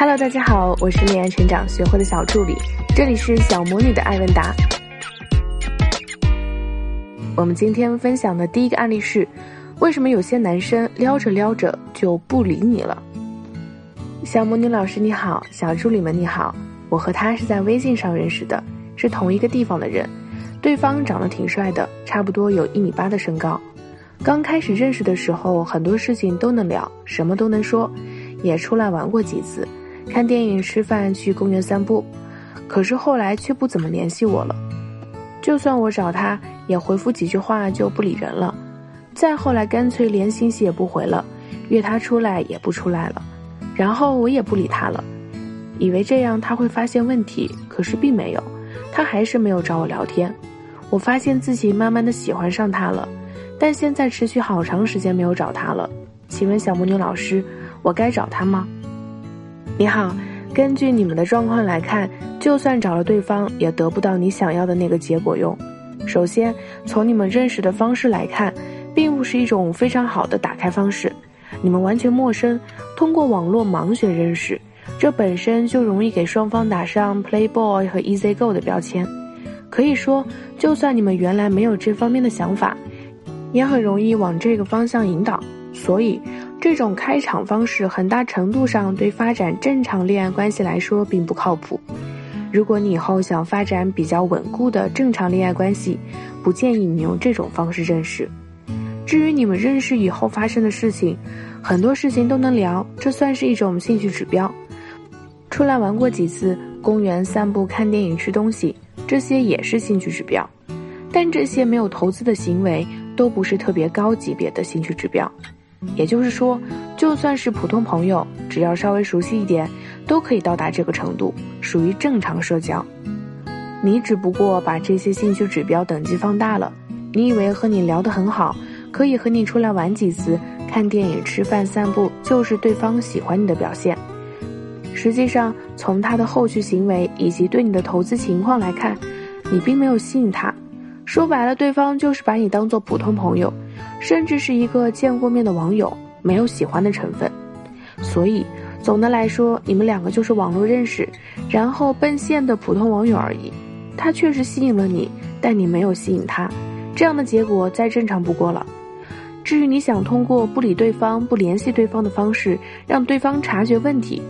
Hello，大家好，我是恋爱成长学会的小助理，这里是小魔女的爱问答。我们今天分享的第一个案例是，为什么有些男生撩着撩着就不理你了？小魔女老师你好，小助理们你好，我和他是在微信上认识的，是同一个地方的人，对方长得挺帅的，差不多有一米八的身高。刚开始认识的时候，很多事情都能聊，什么都能说，也出来玩过几次，看电影、吃饭、去公园散步。可是后来却不怎么联系我了，就算我找他，也回复几句话就不理人了。再后来，干脆连信息也不回了，约他出来也不出来了。然后我也不理他了，以为这样他会发现问题，可是并没有，他还是没有找我聊天。我发现自己慢慢的喜欢上他了。但现在持续好长时间没有找他了，请问小魔女老师，我该找他吗？你好，根据你们的状况来看，就算找了对方，也得不到你想要的那个结果哟。首先，从你们认识的方式来看，并不是一种非常好的打开方式。你们完全陌生，通过网络盲选认识，这本身就容易给双方打上 Playboy 和 Easy Go 的标签。可以说，就算你们原来没有这方面的想法。也很容易往这个方向引导，所以这种开场方式很大程度上对发展正常恋爱关系来说并不靠谱。如果你以后想发展比较稳固的正常恋爱关系，不建议你用这种方式认识。至于你们认识以后发生的事情，很多事情都能聊，这算是一种兴趣指标。出来玩过几次，公园散步、看电影、吃东西，这些也是兴趣指标。但这些没有投资的行为。都不是特别高级别的兴趣指标，也就是说，就算是普通朋友，只要稍微熟悉一点，都可以到达这个程度，属于正常社交。你只不过把这些兴趣指标等级放大了，你以为和你聊得很好，可以和你出来玩几次、看电影、吃饭、散步，就是对方喜欢你的表现。实际上，从他的后续行为以及对你的投资情况来看，你并没有吸引他。说白了，对方就是把你当做普通朋友，甚至是一个见过面的网友，没有喜欢的成分。所以，总的来说，你们两个就是网络认识，然后奔现的普通网友而已。他确实吸引了你，但你没有吸引他，这样的结果再正常不过了。至于你想通过不理对方、不联系对方的方式让对方察觉问题，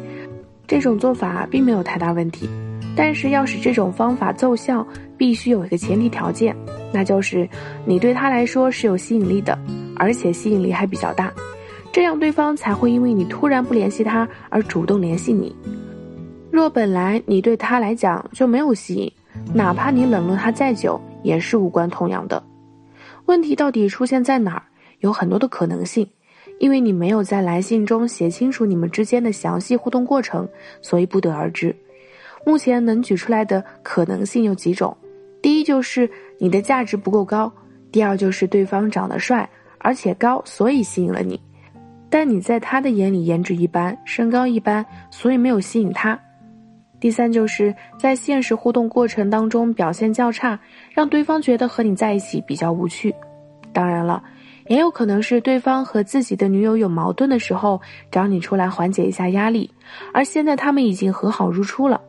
这种做法并没有太大问题。但是要使这种方法奏效，必须有一个前提条件，那就是你对他来说是有吸引力的，而且吸引力还比较大，这样对方才会因为你突然不联系他而主动联系你。若本来你对他来讲就没有吸引，哪怕你冷落他再久，也是无关痛痒的。问题到底出现在哪儿？有很多的可能性，因为你没有在来信中写清楚你们之间的详细互动过程，所以不得而知。目前能举出来的可能性有几种，第一就是你的价值不够高，第二就是对方长得帅而且高，所以吸引了你，但你在他的眼里颜值一般，身高一般，所以没有吸引他。第三就是在现实互动过程当中表现较差，让对方觉得和你在一起比较无趣。当然了，也有可能是对方和自己的女友有矛盾的时候找你出来缓解一下压力，而现在他们已经和好如初了。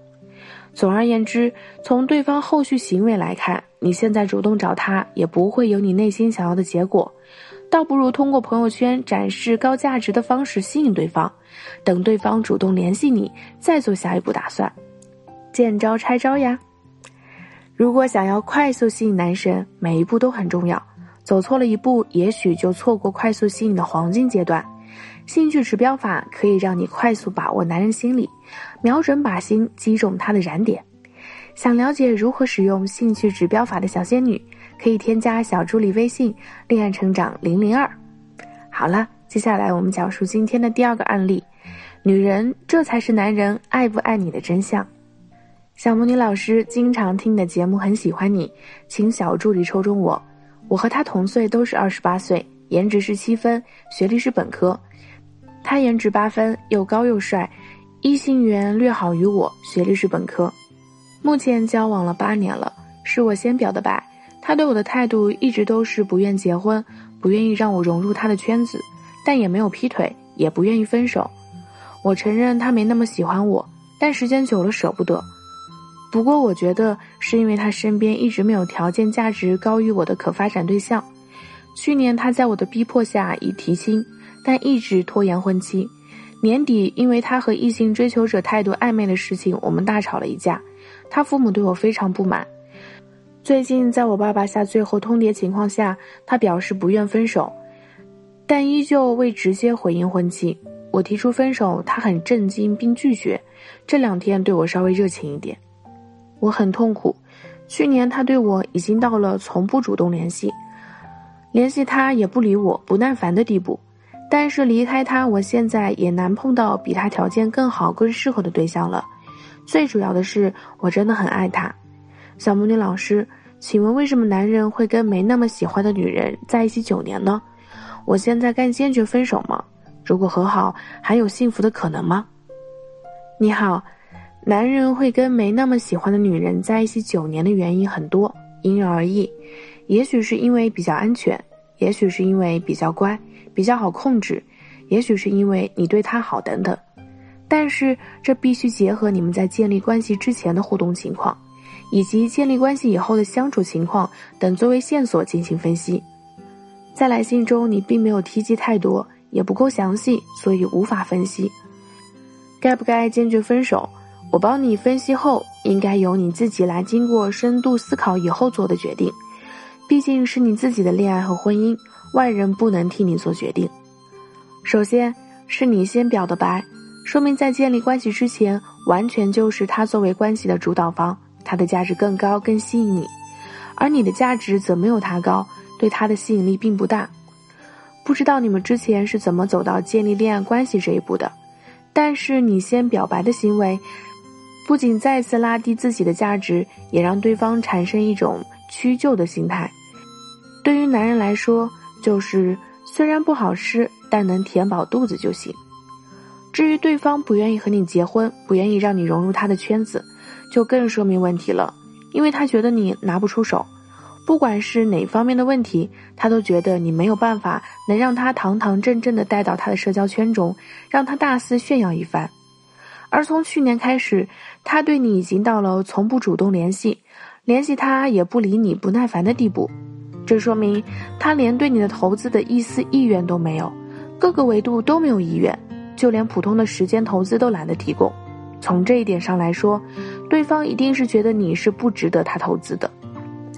总而言之，从对方后续行为来看，你现在主动找他也不会有你内心想要的结果，倒不如通过朋友圈展示高价值的方式吸引对方，等对方主动联系你，再做下一步打算。见招拆招呀！如果想要快速吸引男神，每一步都很重要，走错了一步，也许就错过快速吸引的黄金阶段。兴趣指标法可以让你快速把握男人心理，瞄准靶心，击中他的燃点。想了解如何使用兴趣指标法的小仙女，可以添加小助理微信“恋爱成长零零二”。好了，接下来我们讲述今天的第二个案例：女人，这才是男人爱不爱你的真相。小魔女老师经常听你的节目，很喜欢你，请小助理抽中我。我和他同岁，都是二十八岁，颜值是七分，学历是本科。他颜值八分，又高又帅，异性缘略好于我，学历是本科，目前交往了八年了，是我先表的白。他对我的态度一直都是不愿结婚，不愿意让我融入他的圈子，但也没有劈腿，也不愿意分手。我承认他没那么喜欢我，但时间久了舍不得。不过我觉得是因为他身边一直没有条件价值高于我的可发展对象。去年他在我的逼迫下已提亲，但一直拖延婚期。年底因为他和异性追求者态度暧昧的事情，我们大吵了一架。他父母对我非常不满。最近在我爸爸下最后通牒情况下，他表示不愿分手，但依旧未直接回应婚期。我提出分手，他很震惊并拒绝。这两天对我稍微热情一点，我很痛苦。去年他对我已经到了从不主动联系，联系他也不理我，不耐烦的地步。但是离开他，我现在也难碰到比他条件更好、更适合的对象了。最主要的是，我真的很爱他。小魔女老师，请问为什么男人会跟没那么喜欢的女人在一起九年呢？我现在该坚决分手吗？如果和好，还有幸福的可能吗？你好，男人会跟没那么喜欢的女人在一起九年的原因很多，因人而异。也许是因为比较安全，也许是因为比较乖，比较好控制，也许是因为你对他好等等。但是这必须结合你们在建立关系之前的互动情况，以及建立关系以后的相处情况等作为线索进行分析。在来信中，你并没有提及太多。也不够详细，所以无法分析。该不该坚决分手？我帮你分析后，应该由你自己来经过深度思考以后做的决定。毕竟是你自己的恋爱和婚姻，外人不能替你做决定。首先是你先表的白，说明在建立关系之前，完全就是他作为关系的主导方，他的价值更高，更吸引你，而你的价值则没有他高，对他的吸引力并不大。不知道你们之前是怎么走到建立恋爱关系这一步的，但是你先表白的行为，不仅再次拉低自己的价值，也让对方产生一种屈就的心态。对于男人来说，就是虽然不好吃，但能填饱肚子就行。至于对方不愿意和你结婚，不愿意让你融入他的圈子，就更说明问题了，因为他觉得你拿不出手。不管是哪方面的问题，他都觉得你没有办法能让他堂堂正正的带到他的社交圈中，让他大肆炫耀一番。而从去年开始，他对你已经到了从不主动联系，联系他也不理你不耐烦的地步。这说明他连对你的投资的一丝意愿都没有，各个维度都没有意愿，就连普通的时间投资都懒得提供。从这一点上来说，对方一定是觉得你是不值得他投资的。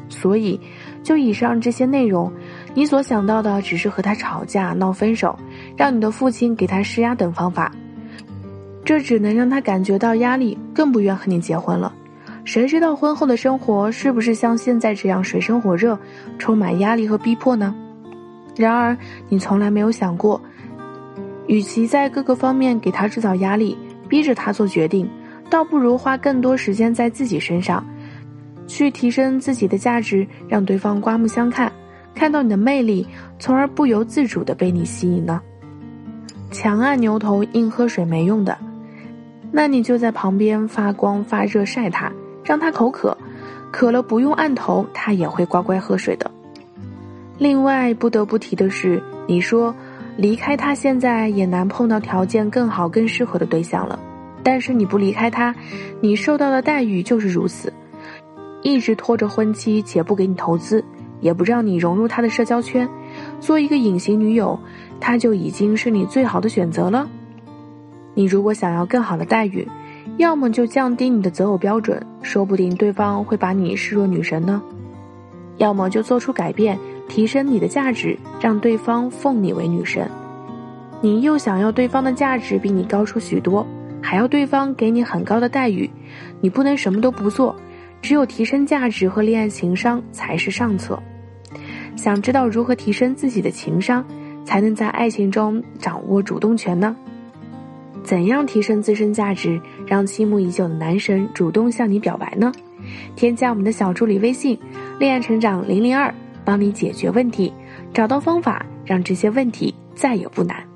所以，就以上这些内容，你所想到的只是和他吵架、闹分手，让你的父亲给他施压等方法，这只能让他感觉到压力，更不愿和你结婚了。谁知道婚后的生活是不是像现在这样水深火热，充满压力和逼迫呢？然而，你从来没有想过，与其在各个方面给他制造压力，逼着他做决定，倒不如花更多时间在自己身上。去提升自己的价值，让对方刮目相看，看到你的魅力，从而不由自主的被你吸引呢？强按牛头硬喝水没用的，那你就在旁边发光发热晒他，让他口渴，渴了不用按头，他也会乖乖喝水的。另外不得不提的是，你说离开他现在也难碰到条件更好、更适合的对象了，但是你不离开他，你受到的待遇就是如此。一直拖着婚期，且不给你投资，也不让你融入他的社交圈，做一个隐形女友，他就已经是你最好的选择了。你如果想要更好的待遇，要么就降低你的择偶标准，说不定对方会把你视若女神呢；要么就做出改变，提升你的价值，让对方奉你为女神。你又想要对方的价值比你高出许多，还要对方给你很高的待遇，你不能什么都不做。只有提升价值和恋爱情商才是上策。想知道如何提升自己的情商，才能在爱情中掌握主动权呢？怎样提升自身价值，让倾慕已久的男神主动向你表白呢？添加我们的小助理微信“恋爱成长零零二”，帮你解决问题，找到方法，让这些问题再也不难。